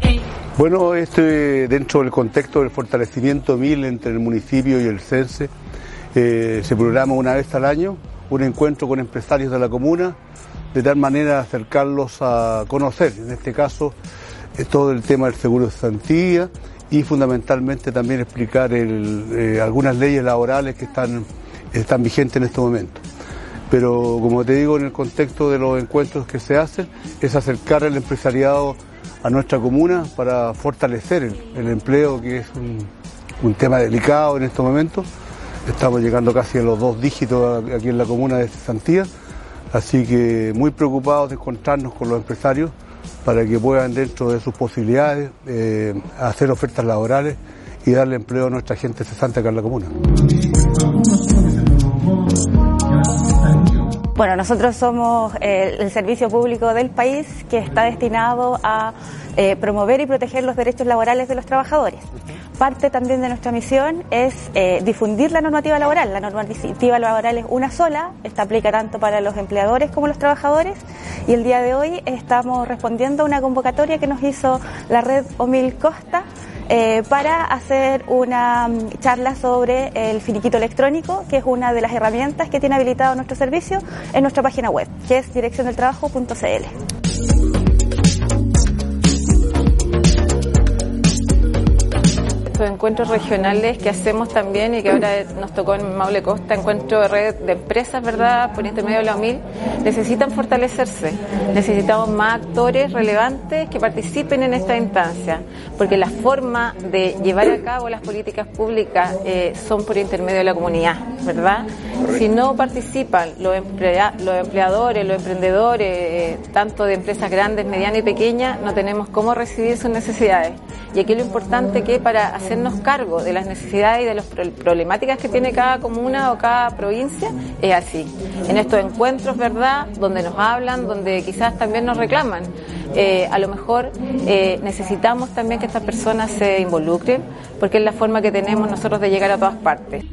Eh, Bueno, este, dentro del contexto del fortalecimiento MIL entre el municipio y el CENSE, eh, se programa una vez al año un encuentro con empresarios de la comuna, de tal manera acercarlos a conocer, en este caso, eh, todo el tema del seguro de cesantía y fundamentalmente también explicar algunas leyes laborales que están, están vigentes en este momento pero como te digo, en el contexto de los encuentros que se hacen, es acercar al empresariado a nuestra comuna para fortalecer el, el empleo, que es un, un tema delicado en estos momentos. Estamos llegando casi a los dos dígitos aquí en la comuna de Santía, así que muy preocupados de encontrarnos con los empresarios para que puedan, dentro de sus posibilidades, eh, hacer ofertas laborales y darle empleo a nuestra gente cesante acá en la comuna. Bueno, nosotros somos eh, el servicio público del país que está destinado a eh, promover y proteger los derechos laborales de los trabajadores. Parte también de nuestra misión es eh, difundir la normativa laboral. La normativa laboral es una sola, esta aplica tanto para los empleadores como los trabajadores y el día de hoy estamos respondiendo a una convocatoria que nos hizo la red Omil Costa eh, para hacer una mm, charla sobre el finiquito electrónico, que es una de las herramientas que tiene habilitado nuestro servicio en nuestra página web, que es direcciondeltrabajo.cl. Estos encuentros regionales que hacemos también y que ahora nos tocó en Maule Costa, encuentro de red de empresas, ¿verdad? Por intermedio de la OMIL, necesitan fortalecerse. Necesitamos más actores relevantes que participen en esta instancia, porque la forma de llevar a cabo las políticas públicas eh, son por intermedio de la comunidad, ¿verdad? Si no participan los, emplea- los empleadores, los emprendedores, eh, tanto de empresas grandes, medianas y pequeñas, no tenemos cómo recibir sus necesidades. Y aquí lo importante que para hacernos cargo de las necesidades y de las pro- problemáticas que tiene cada comuna o cada provincia es así. En estos encuentros, ¿verdad? Donde nos hablan, donde quizás también nos reclaman. Eh, a lo mejor eh, necesitamos también que estas personas se involucren porque es la forma que tenemos nosotros de llegar a todas partes.